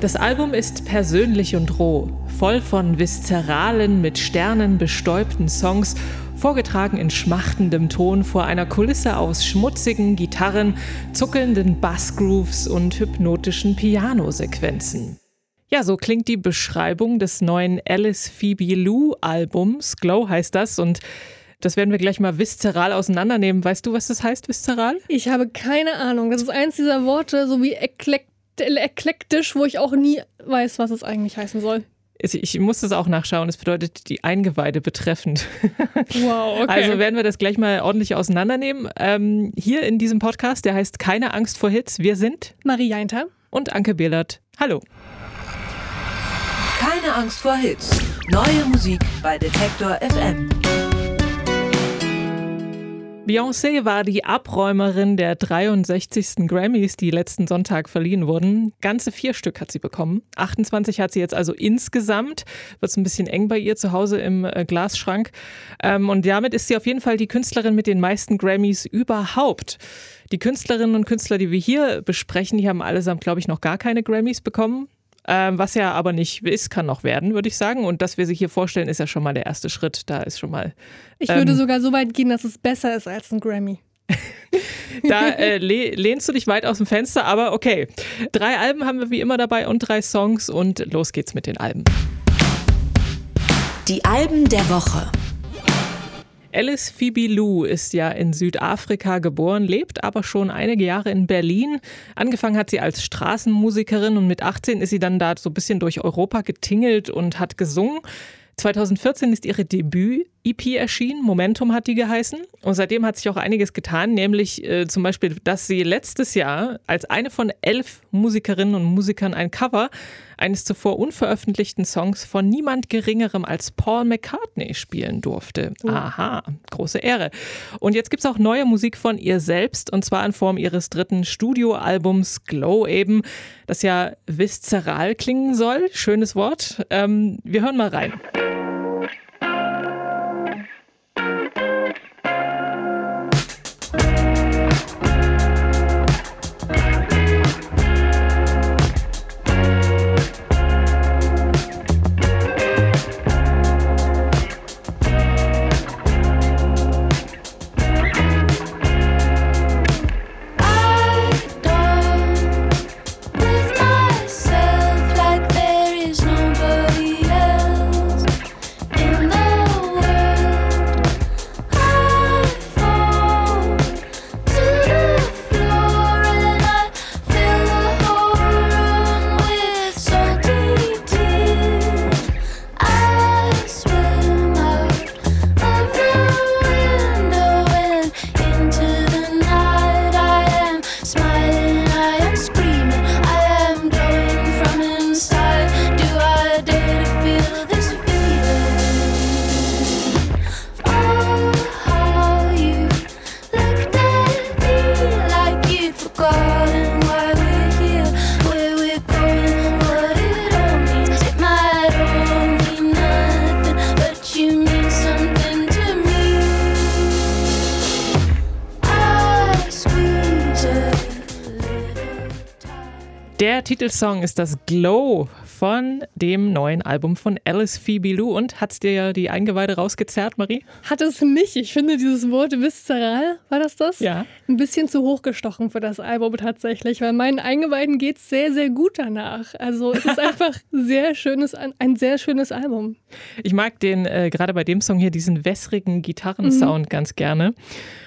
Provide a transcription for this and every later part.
Das Album ist persönlich und roh, voll von viszeralen, mit Sternen bestäubten Songs, vorgetragen in schmachtendem Ton vor einer Kulisse aus schmutzigen Gitarren, zuckelnden Bassgrooves und hypnotischen Pianosequenzen. Ja, so klingt die Beschreibung des neuen Alice Phoebe Lou Albums. Glow heißt das und das werden wir gleich mal viszeral auseinandernehmen. Weißt du, was das heißt, viszeral? Ich habe keine Ahnung. Das ist eins dieser Worte, so wie eklekt eklektisch, wo ich auch nie weiß, was es eigentlich heißen soll. Ich muss das auch nachschauen. Es bedeutet die Eingeweide betreffend. Wow, okay. Also werden wir das gleich mal ordentlich auseinandernehmen. Ähm, hier in diesem Podcast, der heißt Keine Angst vor Hits. Wir sind Marie Jainter und Anke Behlert. Hallo. Keine Angst vor Hits. Neue Musik bei Detektor FM. Beyoncé war die Abräumerin der 63. Grammys, die letzten Sonntag verliehen wurden. Ganze vier Stück hat sie bekommen. 28 hat sie jetzt also insgesamt. Wird es ein bisschen eng bei ihr zu Hause im äh, Glasschrank. Ähm, und damit ist sie auf jeden Fall die Künstlerin mit den meisten Grammys überhaupt. Die Künstlerinnen und Künstler, die wir hier besprechen, die haben allesamt, glaube ich, noch gar keine Grammys bekommen. Ähm, was ja aber nicht ist, kann noch werden, würde ich sagen. Und dass wir sie hier vorstellen, ist ja schon mal der erste Schritt. Da ist schon mal. Ich würde ähm, sogar so weit gehen, dass es besser ist als ein Grammy. da äh, lehnst du dich weit aus dem Fenster, aber okay. Drei Alben haben wir wie immer dabei und drei Songs und los geht's mit den Alben. Die Alben der Woche. Alice Phoebe Lou ist ja in Südafrika geboren, lebt aber schon einige Jahre in Berlin. Angefangen hat sie als Straßenmusikerin und mit 18 ist sie dann da so ein bisschen durch Europa getingelt und hat gesungen. 2014 ist ihre Debüt-EP erschienen, Momentum hat die geheißen. Und seitdem hat sich auch einiges getan, nämlich äh, zum Beispiel, dass sie letztes Jahr als eine von elf Musikerinnen und Musikern ein Cover eines zuvor unveröffentlichten Songs von niemand Geringerem als Paul McCartney spielen durfte. Oh. Aha, große Ehre. Und jetzt gibt es auch neue Musik von ihr selbst, und zwar in Form ihres dritten Studioalbums Glow eben, das ja viszeral klingen soll. Schönes Wort. Ähm, wir hören mal rein. Titelsong ist das Glow von dem neuen Album von Alice Phoebe Lou. Und hat es dir die Eingeweide rausgezerrt, Marie? Hat es nicht. Ich finde dieses Wort viszeral, war das das? Ja. Ein bisschen zu hochgestochen für das Album tatsächlich, weil meinen Eingeweiden geht es sehr, sehr gut danach. Also es ist einfach sehr schönes, ein sehr schönes Album. Ich mag den, äh, gerade bei dem Song hier, diesen wässrigen Gitarrensound mhm. ganz gerne.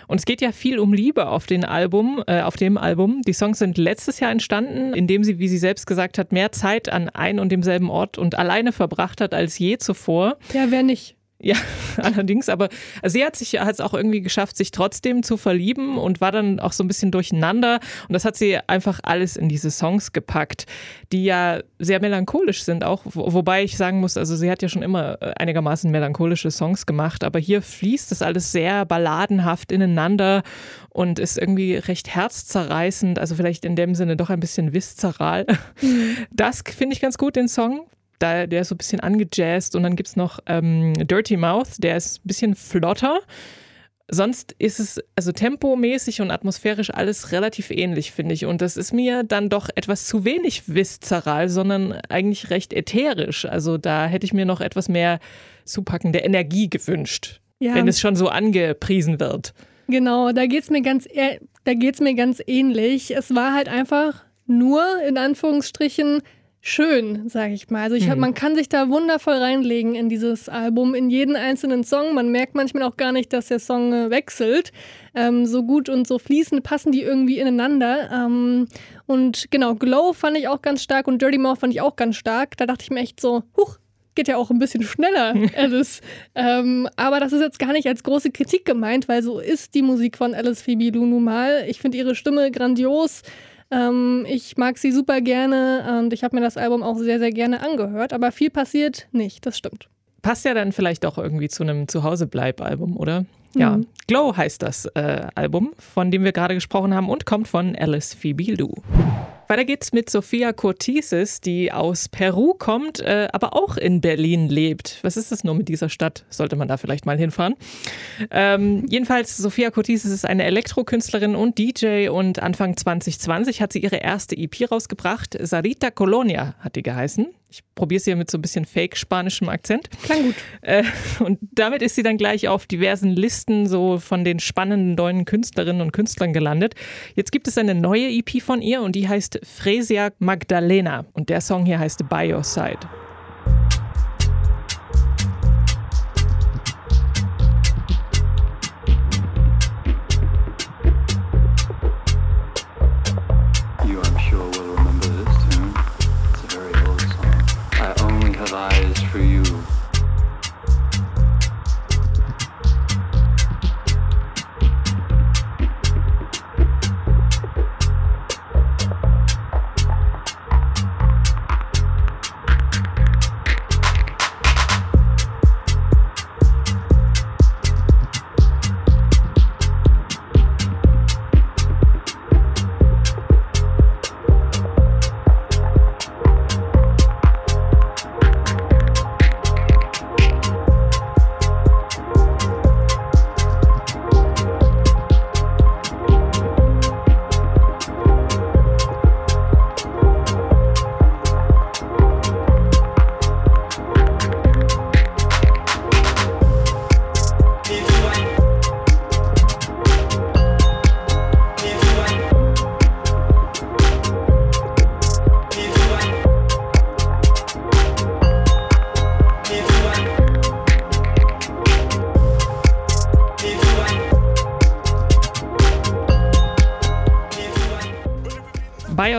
Und es geht ja viel um Liebe auf, den Album, äh, auf dem Album. Die Songs sind letztes Jahr entstanden, indem sie, wie sie selbst gesagt hat, mehr Zeit an ein und demselben Ort und alleine verbracht hat als je zuvor. Ja, wer nicht? Ja, allerdings, aber sie hat sich hat es auch irgendwie geschafft, sich trotzdem zu verlieben und war dann auch so ein bisschen durcheinander. Und das hat sie einfach alles in diese Songs gepackt, die ja sehr melancholisch sind, auch wobei ich sagen muss, also sie hat ja schon immer äh, einigermaßen melancholische Songs gemacht, aber hier fließt das alles sehr balladenhaft ineinander und ist irgendwie recht herzzerreißend, also vielleicht in dem Sinne doch ein bisschen viszeral. Mhm. Das finde ich ganz gut, den Song da, der ist so ein bisschen angejazzt und dann gibt es noch ähm, Dirty Mouth, der ist ein bisschen flotter. Sonst ist es also tempomäßig und atmosphärisch alles relativ ähnlich, finde ich. Und das ist mir dann doch etwas zu wenig viszeral, sondern eigentlich recht ätherisch. Also da hätte ich mir noch etwas mehr zupackende Energie gewünscht, ja. wenn es schon so angepriesen wird. Genau, da geht es mir, ganz, mir ganz ähnlich. Es war halt einfach nur in Anführungsstrichen schön, sage ich mal. Also ich hab, mhm. man kann sich da wundervoll reinlegen in dieses Album, in jeden einzelnen Song. Man merkt manchmal auch gar nicht, dass der Song äh, wechselt. Ähm, so gut und so fließend passen die irgendwie ineinander. Ähm, und genau, Glow fand ich auch ganz stark und Dirty Mouth fand ich auch ganz stark. Da dachte ich mir echt so, huch, geht ja auch ein bisschen schneller, Alice. ähm, aber das ist jetzt gar nicht als große Kritik gemeint, weil so ist die Musik von Alice Phoebe Lou mal. Ich finde ihre Stimme grandios. Ähm, ich mag sie super gerne und ich habe mir das Album auch sehr, sehr gerne angehört, aber viel passiert nicht, das stimmt. Passt ja dann vielleicht auch irgendwie zu einem Zuhausebleib-Album, oder? Ja, mhm. Glow heißt das äh, Album, von dem wir gerade gesprochen haben und kommt von Alice Lou. Weiter geht's mit Sophia Cortises, die aus Peru kommt, äh, aber auch in Berlin lebt. Was ist das nur mit dieser Stadt? Sollte man da vielleicht mal hinfahren. Ähm, jedenfalls, Sophia Cortises ist eine Elektrokünstlerin und DJ und Anfang 2020 hat sie ihre erste EP rausgebracht. Sarita Colonia hat die geheißen. Ich probiere es hier mit so ein bisschen fake-spanischem Akzent. Klang gut. Äh, und damit ist sie dann gleich auf diversen Listen so von den spannenden neuen Künstlerinnen und Künstlern gelandet. Jetzt gibt es eine neue EP von ihr und die heißt Fresia Magdalena. Und der Song hier heißt By Your Side.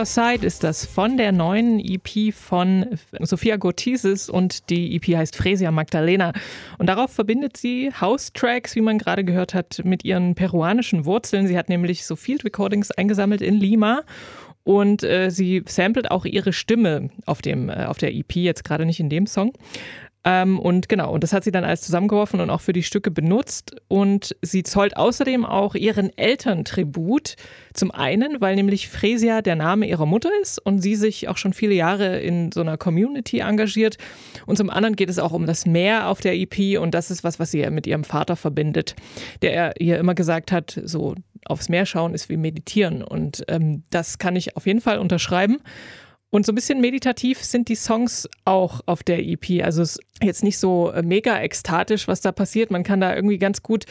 Side ist das von der neuen EP von Sophia Gotisis und die EP heißt Fresia Magdalena. Und darauf verbindet sie House-Tracks, wie man gerade gehört hat, mit ihren peruanischen Wurzeln. Sie hat nämlich so Field Recordings eingesammelt in Lima und äh, sie samplet auch ihre Stimme auf, dem, äh, auf der EP, jetzt gerade nicht in dem Song. Ähm, und genau, und das hat sie dann alles zusammengeworfen und auch für die Stücke benutzt. Und sie zollt außerdem auch ihren Eltern Tribut. Zum einen, weil nämlich Fresia der Name ihrer Mutter ist und sie sich auch schon viele Jahre in so einer Community engagiert. Und zum anderen geht es auch um das Meer auf der EP und das ist was, was sie mit ihrem Vater verbindet, der ihr immer gesagt hat, so aufs Meer schauen ist wie meditieren. Und ähm, das kann ich auf jeden Fall unterschreiben. Und so ein bisschen meditativ sind die Songs auch auf der EP. Also es ist jetzt nicht so äh, mega ekstatisch, was da passiert. Man kann da irgendwie ganz gut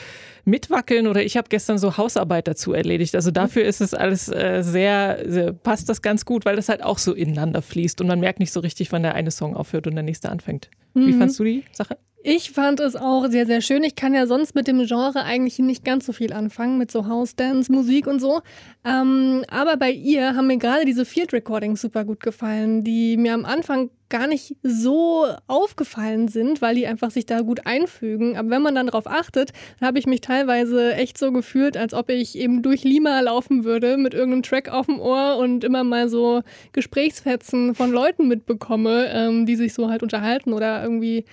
mitwackeln oder ich habe gestern so Hausarbeit dazu erledigt. Also dafür ist es alles äh, sehr, sehr, passt das ganz gut, weil das halt auch so ineinander fließt und man merkt nicht so richtig, wann der eine Song aufhört und der nächste anfängt. Mhm. Wie fandst du die Sache? Ich fand es auch sehr, sehr schön. Ich kann ja sonst mit dem Genre eigentlich nicht ganz so viel anfangen, mit so House-Dance, Musik und so. Ähm, aber bei ihr haben mir gerade diese Field Recordings super gut gefallen, die mir am Anfang gar nicht so aufgefallen sind, weil die einfach sich da gut einfügen. Aber wenn man dann darauf achtet, habe ich mich teilweise echt so gefühlt, als ob ich eben durch Lima laufen würde mit irgendeinem Track auf dem Ohr und immer mal so Gesprächsfetzen von Leuten mitbekomme, ähm, die sich so halt unterhalten oder irgendwie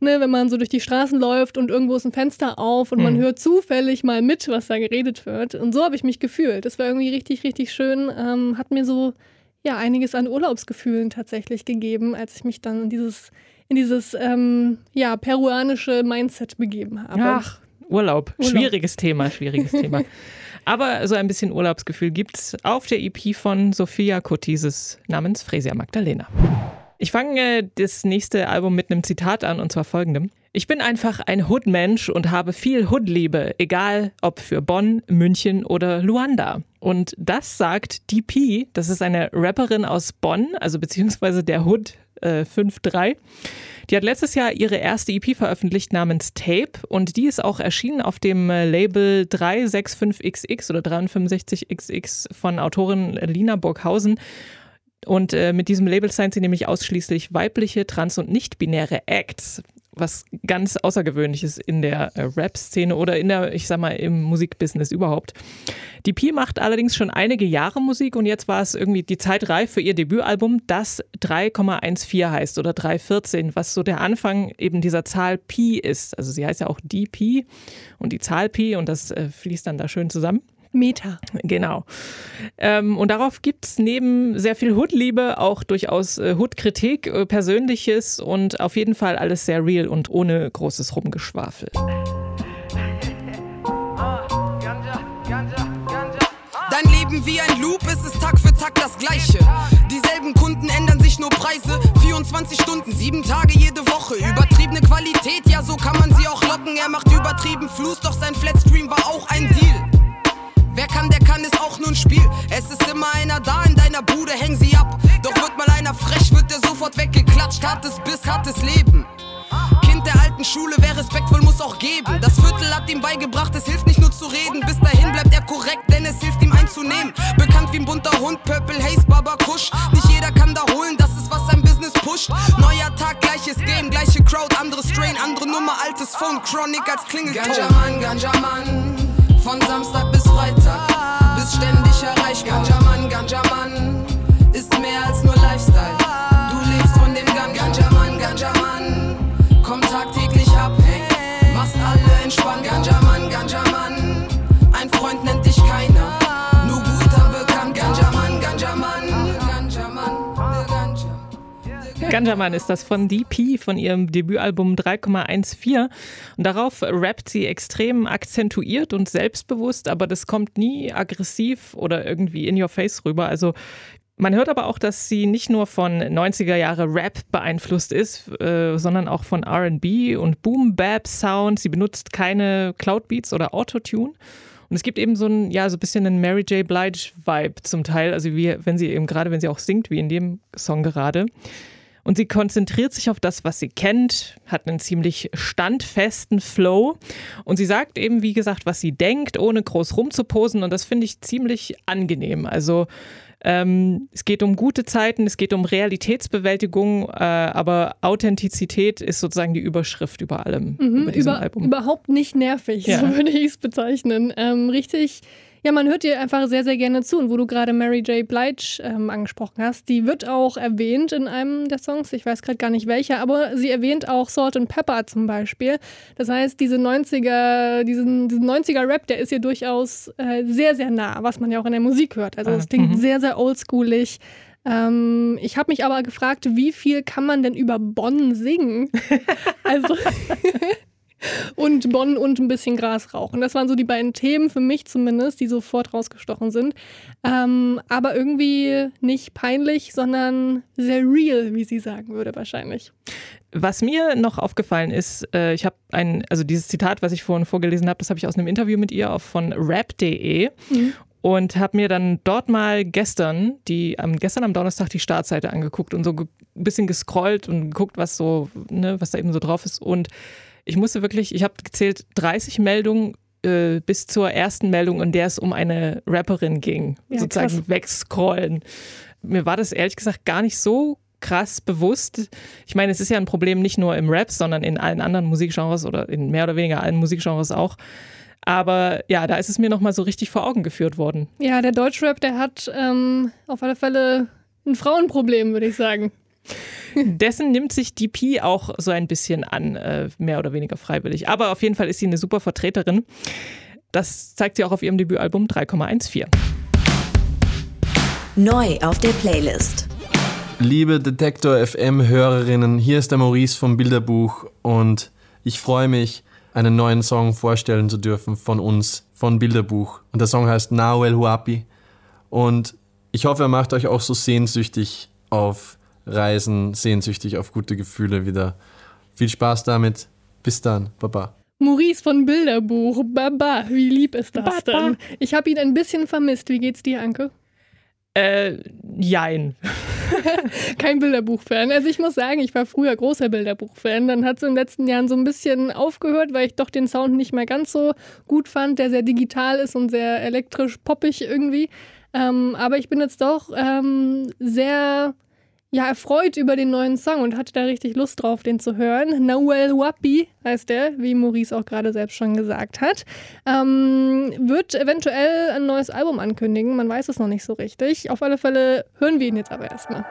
ne, wenn man so durch die Straßen läuft und irgendwo ist ein Fenster auf und mhm. man hört zufällig mal mit, was da geredet wird. Und so habe ich mich gefühlt. Das war irgendwie richtig, richtig schön. Ähm, hat mir so ja einiges an Urlaubsgefühlen tatsächlich gegeben, als ich mich dann in dieses in dieses ähm, ja peruanische Mindset begeben habe. Ach, Urlaub. Urlaub. Schwieriges Thema, schwieriges Thema. Aber so ein bisschen Urlaubsgefühl gibt es auf der EP von Sophia Cotises namens Fresia Magdalena. Ich fange das nächste Album mit einem Zitat an und zwar folgendem. Ich bin einfach ein Hood-Mensch und habe viel Hood-Liebe, egal ob für Bonn, München oder Luanda. Und das sagt DP, das ist eine Rapperin aus Bonn, also beziehungsweise der Hood äh, 5-3. Die hat letztes Jahr ihre erste EP veröffentlicht namens Tape und die ist auch erschienen auf dem äh, Label 365XX oder 365XX von Autorin Lina Burghausen. Und äh, mit diesem Label sein sie nämlich ausschließlich weibliche, trans- und nicht-binäre Acts was ganz Außergewöhnliches in der äh, Rap-Szene oder in der, ich sag mal, im Musikbusiness überhaupt. Die Pi macht allerdings schon einige Jahre Musik und jetzt war es irgendwie die Zeit reif für ihr Debütalbum, das 3,14 heißt oder 314, was so der Anfang eben dieser Zahl Pi ist. Also sie heißt ja auch Pi und die Zahl Pi und das äh, fließt dann da schön zusammen. Meta. Genau. Ähm, und darauf gibt es neben sehr viel Hood-Liebe auch durchaus äh, Hood-Kritik, äh, Persönliches und auf jeden Fall alles sehr real und ohne großes Rumgeschwafel. Dein Leben wie ein Loop, ist es Tag für Tag das Gleiche. Dieselben Kunden ändern sich nur Preise. 24 Stunden, 7 Tage jede Woche. Übertriebene Qualität, ja, so kann man sie auch locken. Er macht übertrieben Fluss, doch sein Flatstream war auch ein Deal. Wer kann, der kann, ist auch nur ein Spiel. Es ist immer einer da in deiner Bude, häng sie ab. Doch wird mal einer frech, wird der sofort weggeklatscht. Hartes Biss, hartes Leben. Kind der alten Schule, wer respektvoll muss auch geben. Das Viertel hat ihm beigebracht, es hilft nicht nur zu reden. Bis dahin bleibt er korrekt, denn es hilft ihm einzunehmen. Bekannt wie ein bunter Hund, Purple Haze, Baba Kush. Nicht jeder kann da holen, das ist was sein Business pusht. Neuer Tag, gleiches Game, gleiche Crowd, anderes Strain, andere Nummer, altes Phone, Chronic als Klingelton. Ganja Mann, Ganja Mann. Von Samstag bis Freitag, bist ständig erreichbar. Ganja Mann, Ganjaman ist das von DP, von ihrem Debütalbum 3,14. Und darauf rappt sie extrem akzentuiert und selbstbewusst, aber das kommt nie aggressiv oder irgendwie in your face rüber. Also man hört aber auch, dass sie nicht nur von 90er Jahre Rap beeinflusst ist, äh, sondern auch von RB und Boom-Bap-Sound. Sie benutzt keine Cloud-Beats oder Autotune. Und es gibt eben so ein, ja, so ein bisschen einen Mary J. Blige-Vibe zum Teil. Also wie, wenn sie eben gerade, wenn sie auch singt, wie in dem Song gerade. Und sie konzentriert sich auf das, was sie kennt, hat einen ziemlich standfesten Flow. Und sie sagt eben, wie gesagt, was sie denkt, ohne groß rumzuposen. Und das finde ich ziemlich angenehm. Also ähm, es geht um gute Zeiten, es geht um Realitätsbewältigung, äh, aber Authentizität ist sozusagen die Überschrift über allem, mhm, über diesem über, Album. Überhaupt nicht nervig, ja. so würde ich es bezeichnen. Ähm, richtig ja, man hört dir einfach sehr, sehr gerne zu. Und wo du gerade Mary J. Blige ähm, angesprochen hast, die wird auch erwähnt in einem der Songs. Ich weiß gerade gar nicht welcher, aber sie erwähnt auch Salt and Pepper zum Beispiel. Das heißt, diese 90er, diesen, diesen 90er-Rap, der ist ihr durchaus äh, sehr, sehr nah, was man ja auch in der Musik hört. Also es klingt mhm. sehr, sehr oldschoolig. Ähm, ich habe mich aber gefragt, wie viel kann man denn über Bonn singen? also und Bonn und ein bisschen Gras rauchen. Das waren so die beiden Themen für mich zumindest, die sofort rausgestochen sind. Ähm, aber irgendwie nicht peinlich, sondern sehr real, wie sie sagen würde wahrscheinlich. Was mir noch aufgefallen ist, äh, ich habe ein, also dieses Zitat, was ich vorhin vorgelesen habe, das habe ich aus einem Interview mit ihr von rap.de. Mhm und habe mir dann dort mal gestern, die, am, gestern am Donnerstag die Startseite angeguckt und so ein bisschen gescrollt und geguckt, was so, ne, was da eben so drauf ist. Und ich musste wirklich, ich habe gezählt 30 Meldungen äh, bis zur ersten Meldung, in der es um eine Rapperin ging, ja, sozusagen krass. wegscrollen. Mir war das ehrlich gesagt gar nicht so krass bewusst. Ich meine, es ist ja ein Problem nicht nur im Rap, sondern in allen anderen Musikgenres oder in mehr oder weniger allen Musikgenres auch. Aber ja, da ist es mir nochmal so richtig vor Augen geführt worden. Ja, der Deutschrap, der hat ähm, auf alle Fälle ein Frauenproblem, würde ich sagen. Dessen nimmt sich DP auch so ein bisschen an, äh, mehr oder weniger freiwillig. Aber auf jeden Fall ist sie eine super Vertreterin. Das zeigt sie auch auf ihrem Debütalbum 3,14. Neu auf der Playlist. Liebe Detektor FM Hörerinnen, hier ist der Maurice vom Bilderbuch und ich freue mich, einen neuen Song vorstellen zu dürfen von uns, von Bilderbuch. Und der Song heißt Now El Huapi. Und ich hoffe, er macht euch auch so sehnsüchtig auf Reisen, sehnsüchtig auf gute Gefühle wieder. Viel Spaß damit. Bis dann. Baba. Maurice von Bilderbuch. Baba, wie lieb ist das Baba. denn? Ich habe ihn ein bisschen vermisst. Wie geht's dir, Anke? Äh, jein. Kein Bilderbuch-Fan. Also ich muss sagen, ich war früher großer Bilderbuch-Fan. Dann hat es in den letzten Jahren so ein bisschen aufgehört, weil ich doch den Sound nicht mehr ganz so gut fand, der sehr digital ist und sehr elektrisch poppig irgendwie. Ähm, aber ich bin jetzt doch ähm, sehr ja, erfreut über den neuen Song und hatte da richtig Lust drauf, den zu hören. Nawel Wapi heißt der, wie Maurice auch gerade selbst schon gesagt hat. Ähm, wird eventuell ein neues Album ankündigen, man weiß es noch nicht so richtig. Auf alle Fälle hören wir ihn jetzt aber erstmal.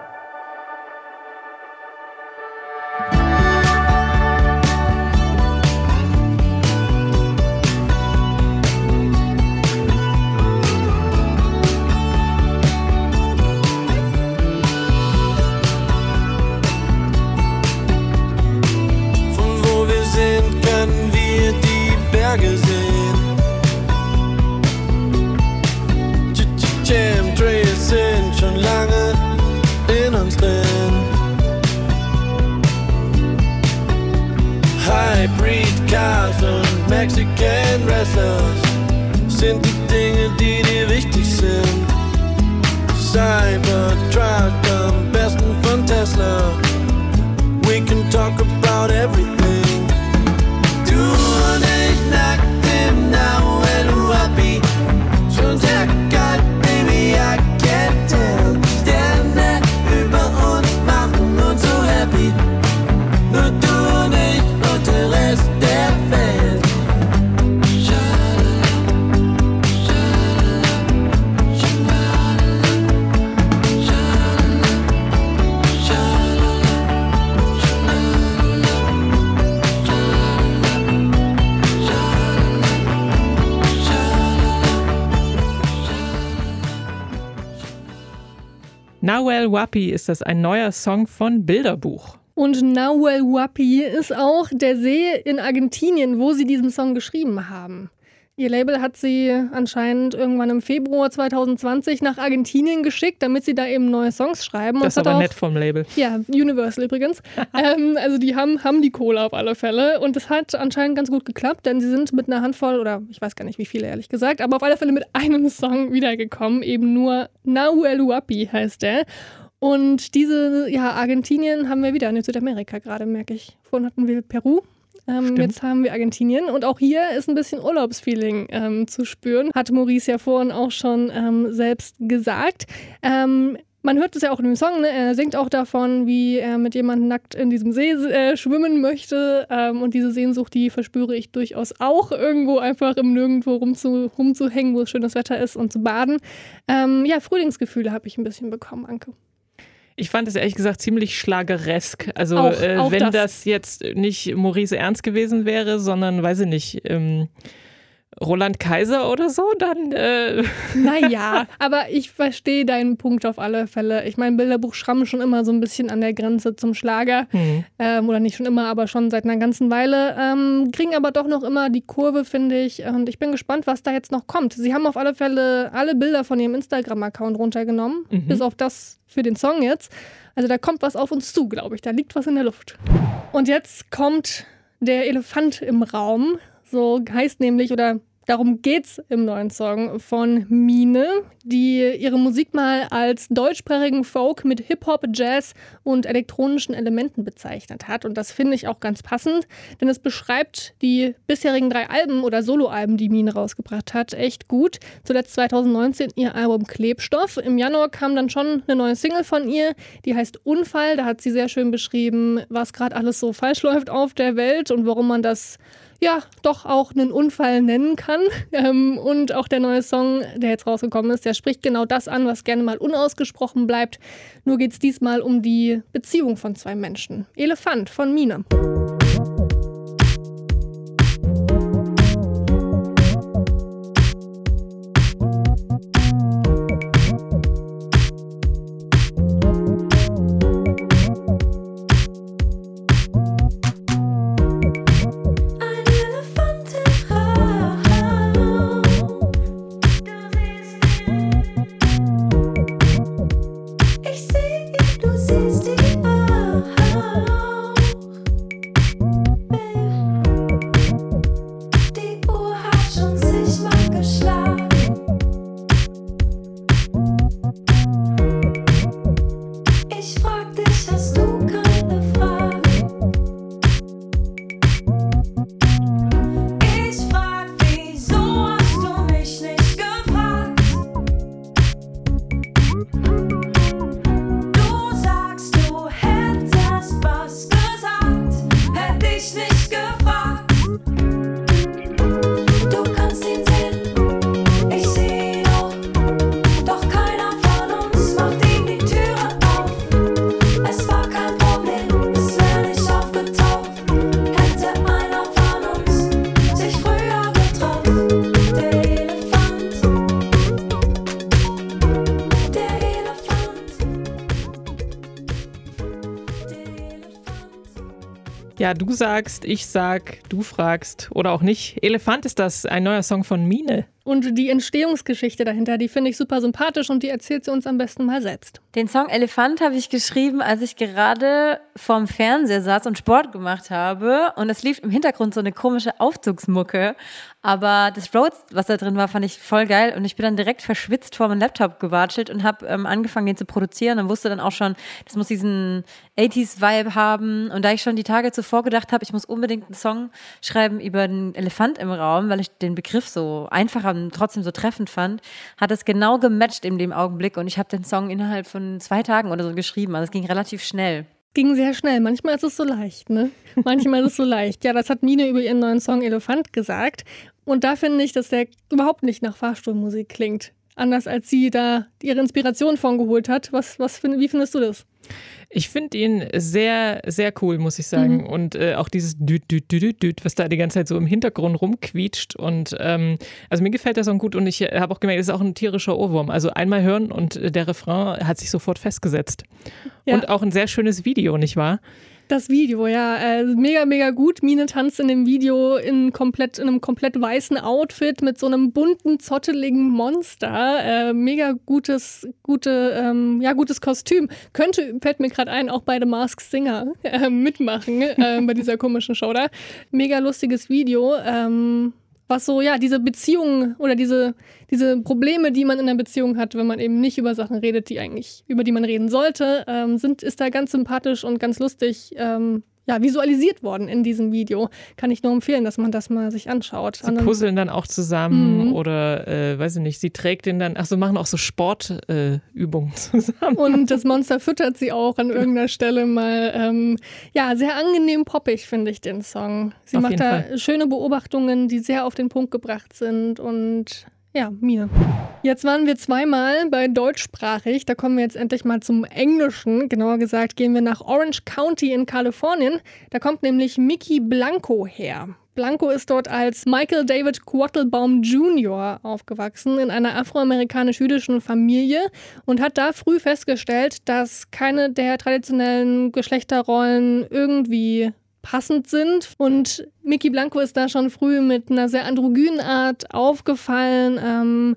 Nawel Wapi ist das ein neuer Song von Bilderbuch. Und Nahuel Huapi ist auch der See in Argentinien, wo sie diesen Song geschrieben haben. Ihr Label hat sie anscheinend irgendwann im Februar 2020 nach Argentinien geschickt, damit sie da eben neue Songs schreiben. Das ist aber auch, nett vom Label. Ja, Universal übrigens. ähm, also die haben, haben die Kohle auf alle Fälle. Und es hat anscheinend ganz gut geklappt, denn sie sind mit einer Handvoll, oder ich weiß gar nicht wie viele ehrlich gesagt, aber auf alle Fälle mit einem Song wiedergekommen. Eben nur Nahuel Huapi heißt der. Und diese, ja, Argentinien haben wir wieder in Südamerika gerade, merke ich. Vorhin hatten wir Peru. Ähm, jetzt haben wir Argentinien und auch hier ist ein bisschen Urlaubsfeeling ähm, zu spüren. Hat Maurice ja vorhin auch schon ähm, selbst gesagt. Ähm, man hört es ja auch in dem Song, ne? er singt auch davon, wie er mit jemandem nackt in diesem See äh, schwimmen möchte. Ähm, und diese Sehnsucht, die verspüre ich durchaus auch, irgendwo einfach im Nirgendwo rumzu, rumzuhängen, wo es schönes Wetter ist und zu baden. Ähm, ja, Frühlingsgefühle habe ich ein bisschen bekommen, Anke. Ich fand es ehrlich gesagt ziemlich schlageresk. Also Auch- äh, auch wenn das. das. jetzt nicht Maurice Ernst gewesen wäre, sondern weiß ich nicht, ähm, Roland Kaiser oder so, dann äh, Naja, aber ich verstehe deinen Punkt auf alle Fälle. Ich meine, Bilderbuch schrammen schon immer so ein bisschen an der Grenze zum Schlager. hm. Ähm, oder nicht schon immer, aber schon seit einer ganzen Weile. Ähm, kriegen aber doch noch immer die Kurve, finde ich. Und ich bin gespannt, was da jetzt noch kommt. Sie haben auf alle Fälle alle Bilder von ihrem Instagram-Account runtergenommen, Mhm. bis auf das für den Song jetzt. Also da kommt was auf uns zu, glaube ich. Da liegt was in der Luft. Und jetzt kommt der Elefant im Raum. So heißt nämlich, oder darum geht's im neuen Song von Mine, die ihre Musik mal als deutschsprachigen Folk mit Hip-Hop, Jazz und elektronischen Elementen bezeichnet hat. Und das finde ich auch ganz passend, denn es beschreibt die bisherigen drei Alben oder Soloalben, die Mine rausgebracht hat, echt gut. Zuletzt 2019 ihr Album Klebstoff. Im Januar kam dann schon eine neue Single von ihr, die heißt Unfall. Da hat sie sehr schön beschrieben, was gerade alles so falsch läuft auf der Welt und warum man das ja, doch auch einen Unfall nennen kann. Ähm, und auch der neue Song, der jetzt rausgekommen ist, der spricht genau das an, was gerne mal unausgesprochen bleibt. Nur geht es diesmal um die Beziehung von zwei Menschen. Elefant von Mine. Ja, du sagst, ich sag, du fragst oder auch nicht. Elefant ist das, ein neuer Song von Mine. Und die Entstehungsgeschichte dahinter, die finde ich super sympathisch und die erzählt sie uns am besten mal selbst. Den Song Elefant habe ich geschrieben, als ich gerade vorm Fernseher saß und Sport gemacht habe. Und es lief im Hintergrund so eine komische Aufzugsmucke. Aber das Rhodes, was da drin war, fand ich voll geil. Und ich bin dann direkt verschwitzt vor meinem Laptop gewatschelt und habe ähm, angefangen, den zu produzieren und wusste dann auch schon, das muss diesen 80s-Vibe haben. Und da ich schon die Tage zuvor gedacht habe, ich muss unbedingt einen Song schreiben über den Elefant im Raum, weil ich den Begriff so einfacher und trotzdem so treffend fand, hat es genau gematcht in dem Augenblick. Und ich habe den Song innerhalb von zwei Tagen oder so geschrieben. Also es ging relativ schnell ging sehr schnell. Manchmal ist es so leicht, ne? Manchmal ist es so leicht. Ja, das hat Mine über ihren neuen Song Elefant gesagt. Und da finde ich, dass der überhaupt nicht nach Fahrstuhlmusik klingt. Anders als sie da ihre Inspiration von geholt hat. Was, was, wie findest du das? Ich finde ihn sehr, sehr cool, muss ich sagen. Mhm. Und äh, auch dieses Düt, Düt, Düt, Düt, was da die ganze Zeit so im Hintergrund rumquietscht. Und ähm, also mir gefällt der Song gut und ich äh, habe auch gemerkt, es ist auch ein tierischer Ohrwurm. Also einmal hören und äh, der Refrain hat sich sofort festgesetzt. Ja. Und auch ein sehr schönes Video, nicht wahr? Das Video, ja, äh, mega, mega gut. Mine tanzt in dem Video in, komplett, in einem komplett weißen Outfit mit so einem bunten, zotteligen Monster. Äh, mega gutes, gute, ähm, ja, gutes Kostüm. Könnte, fällt mir gerade ein, auch bei The Masked Singer äh, mitmachen äh, bei dieser komischen Show da. Mega lustiges Video. Ähm, was so, ja, diese Beziehungen oder diese, diese Probleme, die man in einer Beziehung hat, wenn man eben nicht über Sachen redet, die eigentlich, über die man reden sollte, ähm, sind, ist da ganz sympathisch und ganz lustig ähm, ja, visualisiert worden in diesem Video. Kann ich nur empfehlen, dass man das mal sich anschaut. Sie puzzeln dann auch zusammen mhm. oder, äh, weiß ich nicht, sie trägt den dann, ach so, machen auch so Sportübungen äh, zusammen. Und das Monster füttert sie auch an irgendeiner Stelle mal. Ähm, ja, sehr angenehm poppig, finde ich den Song. Sie auf macht da Fall. schöne Beobachtungen, die sehr auf den Punkt gebracht sind und ja, Mine. Jetzt waren wir zweimal bei deutschsprachig. Da kommen wir jetzt endlich mal zum Englischen. Genauer gesagt gehen wir nach Orange County in Kalifornien. Da kommt nämlich Mickey Blanco her. Blanco ist dort als Michael David Quattlebaum Jr. aufgewachsen in einer afroamerikanisch-jüdischen Familie und hat da früh festgestellt, dass keine der traditionellen Geschlechterrollen irgendwie passend sind. Und Mickey Blanco ist da schon früh mit einer sehr androgynen Art aufgefallen. Ähm,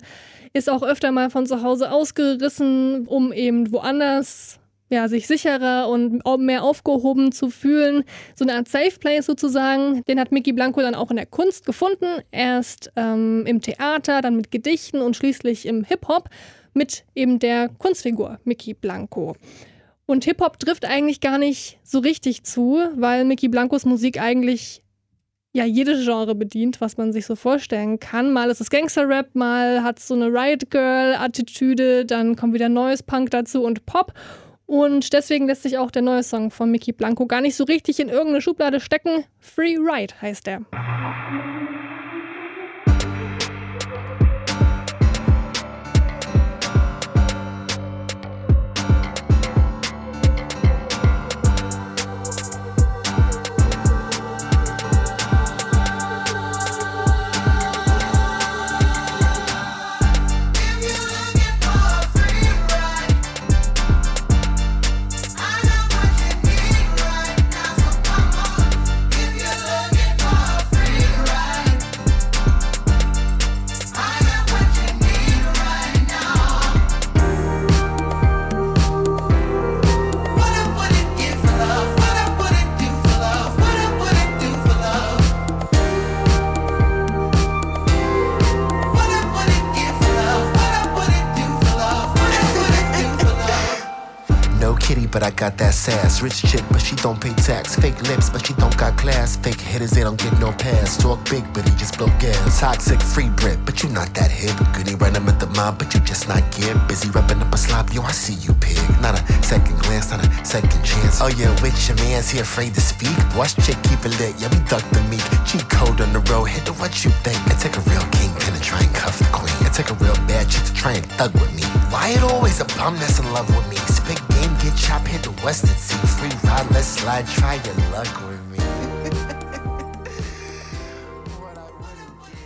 ist auch öfter mal von zu Hause ausgerissen, um eben woanders ja, sich sicherer und mehr aufgehoben zu fühlen. So eine Art Safe Place sozusagen. Den hat Mickey Blanco dann auch in der Kunst gefunden. Erst ähm, im Theater, dann mit Gedichten und schließlich im Hip-Hop mit eben der Kunstfigur Mickey Blanco. Und Hip-Hop trifft eigentlich gar nicht so richtig zu, weil Mickey Blancos Musik eigentlich ja jedes Genre bedient, was man sich so vorstellen kann. Mal ist es Gangster-Rap, mal hat es so eine Riot Girl-Attitüde, dann kommt wieder neues Punk dazu und Pop. Und deswegen lässt sich auch der neue Song von Mickey Blanco gar nicht so richtig in irgendeine Schublade stecken. Free Ride heißt er. Sass. Rich chick, but she don't pay tax. Fake lips, but she don't got class. Fake hitters, they don't get no pass. Talk big, but he just blow gas. Toxic, free Brit, but you not that hip. Goody running with the mob, but you just not get. Busy wrapping up a slob, yo, I see you, pig. Not a second glance, not a second chance. Oh yeah, with your man's he afraid to speak. Watch chick, keep it lit, yeah, we duck the meek. Cheat code on the road, hit the what you think. It take a real king pin to try and cuff the queen. It take a real bad chick to try and thug with me. Why it always a bum that's in love with me? Spit get chop, hit the western sea. Free ride, let's slide, try your luck with me.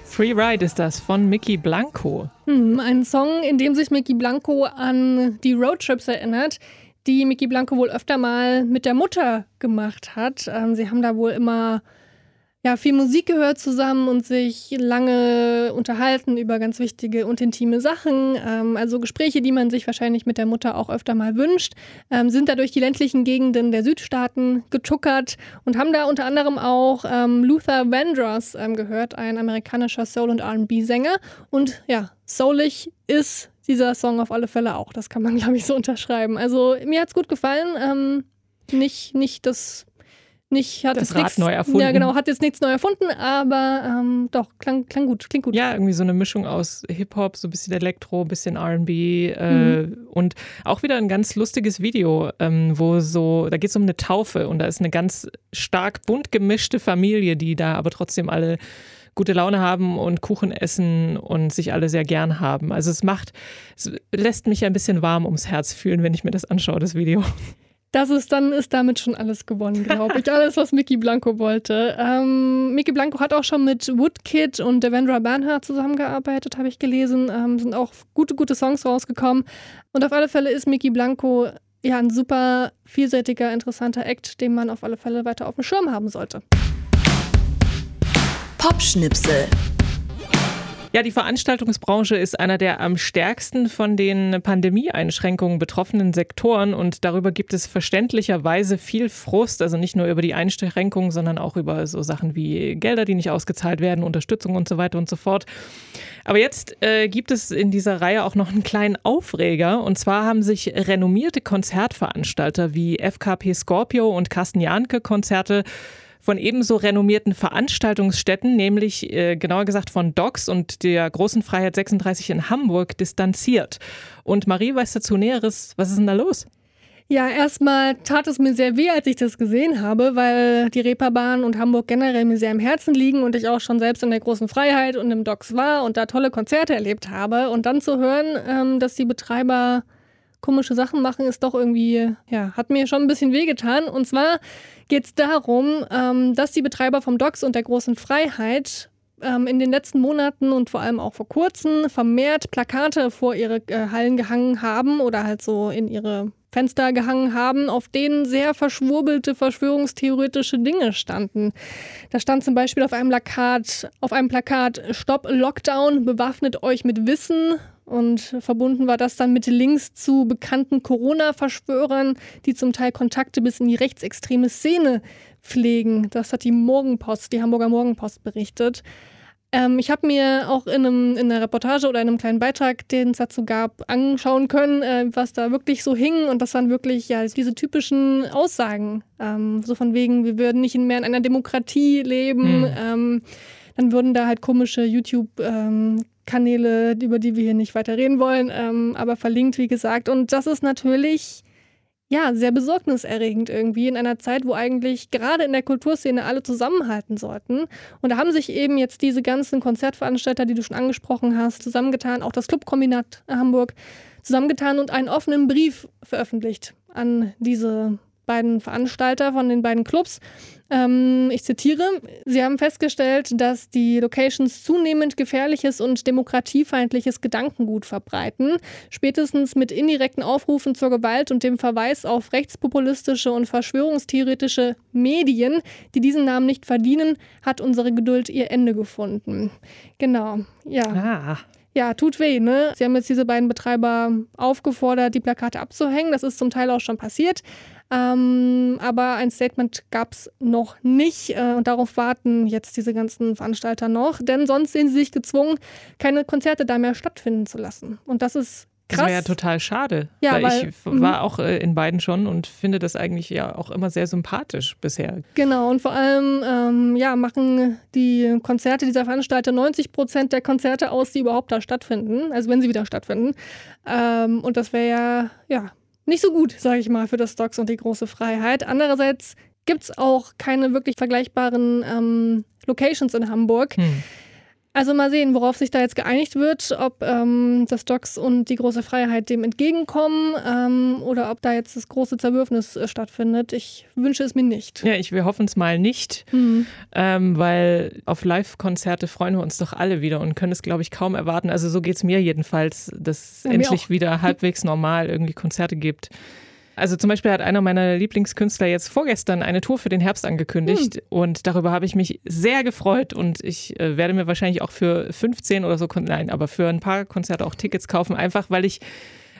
Free Ride ist das von Mickey Blanco. Hm, ein Song, in dem sich Mickey Blanco an die Roadtrips erinnert, die Mickey Blanco wohl öfter mal mit der Mutter gemacht hat. Ähm, sie haben da wohl immer ja, viel Musik gehört zusammen und sich lange unterhalten über ganz wichtige und intime Sachen. Ähm, also Gespräche, die man sich wahrscheinlich mit der Mutter auch öfter mal wünscht, ähm, sind da durch die ländlichen Gegenden der Südstaaten getuckert und haben da unter anderem auch ähm, Luther Vandross ähm, gehört, ein amerikanischer Soul- und RB-Sänger. Und ja, soulig ist dieser Song auf alle Fälle auch. Das kann man, glaube ich, so unterschreiben. Also mir hat es gut gefallen. Ähm, nicht, nicht das nicht, hat Das jetzt Rad nichts, neu erfunden. Ja, genau, hat jetzt nichts neu erfunden, aber ähm, doch, klang, klang gut, klingt gut. Ja, irgendwie so eine Mischung aus Hip-Hop, so ein bisschen Elektro, ein bisschen RB äh, Mhm. und auch wieder ein ganz lustiges Video, ähm, wo so, da geht es um eine Taufe und da ist eine ganz stark bunt gemischte Familie, die da aber trotzdem alle gute Laune haben und Kuchen essen und sich alle sehr gern haben. Also es macht, es lässt mich ein bisschen warm ums Herz fühlen, wenn ich mir das anschaue, das Video. Das ist dann ist damit schon alles gewonnen, glaube ich. Alles, was Mickey Blanco wollte. Ähm, Mickey Blanco hat auch schon mit Woodkid und Devendra Banhart zusammengearbeitet, habe ich gelesen. Ähm, sind auch gute, gute Songs rausgekommen. Und auf alle Fälle ist Mickey Blanco ja ein super vielseitiger, interessanter Act, den man auf alle Fälle weiter auf dem Schirm haben sollte. Popschnipsel. Ja, die Veranstaltungsbranche ist einer der am stärksten von den Pandemieeinschränkungen betroffenen Sektoren und darüber gibt es verständlicherweise viel Frust, also nicht nur über die Einschränkungen, sondern auch über so Sachen wie Gelder, die nicht ausgezahlt werden, Unterstützung und so weiter und so fort. Aber jetzt äh, gibt es in dieser Reihe auch noch einen kleinen Aufreger und zwar haben sich renommierte Konzertveranstalter wie FKP Scorpio und Carsten Jahnke Konzerte von ebenso renommierten Veranstaltungsstätten, nämlich äh, genauer gesagt von DOCS und der Großen Freiheit 36 in Hamburg, distanziert. Und Marie weiß dazu Näheres. Was ist denn da los? Ja, erstmal tat es mir sehr weh, als ich das gesehen habe, weil die Reeperbahn und Hamburg generell mir sehr am Herzen liegen und ich auch schon selbst in der großen Freiheit und im Docks war und da tolle Konzerte erlebt habe. Und dann zu hören, ähm, dass die Betreiber komische Sachen machen, ist doch irgendwie, ja, hat mir schon ein bisschen wehgetan. Und zwar geht es darum, ähm, dass die Betreiber vom Docks und der großen Freiheit ähm, in den letzten Monaten und vor allem auch vor kurzem vermehrt Plakate vor ihre äh, Hallen gehangen haben oder halt so in ihre Fenster gehangen haben, auf denen sehr verschwurbelte verschwörungstheoretische Dinge standen. Da stand zum Beispiel auf einem Plakat, auf einem Plakat Stopp Lockdown, bewaffnet euch mit Wissen. Und verbunden war das dann mit Links zu bekannten Corona-Verschwörern, die zum Teil Kontakte bis in die rechtsextreme Szene pflegen. Das hat die Morgenpost, die Hamburger Morgenpost berichtet. Ähm, ich habe mir auch in, einem, in einer Reportage oder in einem kleinen Beitrag, den es dazu gab, anschauen können, äh, was da wirklich so hing. Und das waren wirklich ja diese typischen Aussagen. Ähm, so von wegen, wir würden nicht mehr in einer Demokratie leben. Mhm. Ähm, dann würden da halt komische YouTube-Kanäle, über die wir hier nicht weiter reden wollen, ähm, aber verlinkt, wie gesagt. Und das ist natürlich ja, sehr besorgniserregend irgendwie in einer Zeit, wo eigentlich gerade in der Kulturszene alle zusammenhalten sollten. Und da haben sich eben jetzt diese ganzen Konzertveranstalter, die du schon angesprochen hast, zusammengetan, auch das Clubkombinat Hamburg, zusammengetan und einen offenen Brief veröffentlicht an diese beiden Veranstalter von den beiden Clubs. Ähm, ich zitiere, sie haben festgestellt, dass die Locations zunehmend gefährliches und demokratiefeindliches Gedankengut verbreiten. Spätestens mit indirekten Aufrufen zur Gewalt und dem Verweis auf rechtspopulistische und verschwörungstheoretische Medien, die diesen Namen nicht verdienen, hat unsere Geduld ihr Ende gefunden. Genau, ja. Ah. Ja, tut weh, ne? Sie haben jetzt diese beiden Betreiber aufgefordert, die Plakate abzuhängen. Das ist zum Teil auch schon passiert. Ähm, aber ein Statement gab es noch nicht. Äh, und darauf warten jetzt diese ganzen Veranstalter noch. Denn sonst sehen sie sich gezwungen, keine Konzerte da mehr stattfinden zu lassen. Und das ist Das krass. wäre ja total schade. Ja, weil, weil- ich war auch äh, in beiden schon und finde das eigentlich ja auch immer sehr sympathisch bisher. Genau, und vor allem ähm, ja, machen die Konzerte dieser Veranstalter 90 Prozent der Konzerte aus, die überhaupt da stattfinden, also wenn sie wieder stattfinden. Ähm, und das wäre ja, ja nicht so gut, sage ich mal, für das Stocks und die große Freiheit. Andererseits gibt es auch keine wirklich vergleichbaren ähm, Locations in Hamburg. Hm. Also mal sehen, worauf sich da jetzt geeinigt wird, ob ähm, das Docks und die große Freiheit dem entgegenkommen ähm, oder ob da jetzt das große Zerwürfnis äh, stattfindet. Ich wünsche es mir nicht. Ja, ich, wir hoffen es mal nicht, Mhm. ähm, weil auf Live-Konzerte freuen wir uns doch alle wieder und können es, glaube ich, kaum erwarten. Also so geht es mir jedenfalls, dass Ja, mir endlich wieder halbwegs normal irgendwie Konzerte gibt. Also zum Beispiel hat einer meiner Lieblingskünstler jetzt vorgestern eine Tour für den Herbst angekündigt hm. und darüber habe ich mich sehr gefreut und ich äh, werde mir wahrscheinlich auch für 15 oder so, nein, aber für ein paar Konzerte auch Tickets kaufen, einfach weil ich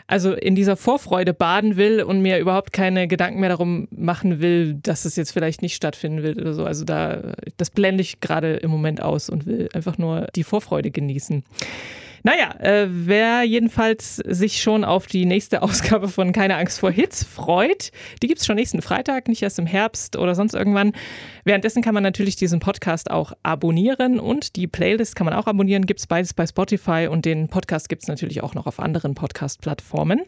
also in dieser Vorfreude baden will und mir überhaupt keine Gedanken mehr darum machen will, dass es jetzt vielleicht nicht stattfinden will oder so. Also da, das blende ich gerade im Moment aus und will einfach nur die Vorfreude genießen. Naja, äh, wer jedenfalls sich schon auf die nächste Ausgabe von Keine Angst vor Hits freut, die gibt es schon nächsten Freitag, nicht erst im Herbst oder sonst irgendwann. Währenddessen kann man natürlich diesen Podcast auch abonnieren und die Playlist kann man auch abonnieren. Gibt es beides bei Spotify und den Podcast gibt es natürlich auch noch auf anderen Podcast-Plattformen.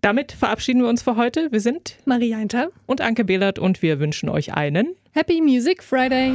Damit verabschieden wir uns für heute. Wir sind Maria Einter und Anke Behlert und wir wünschen euch einen Happy Music Friday.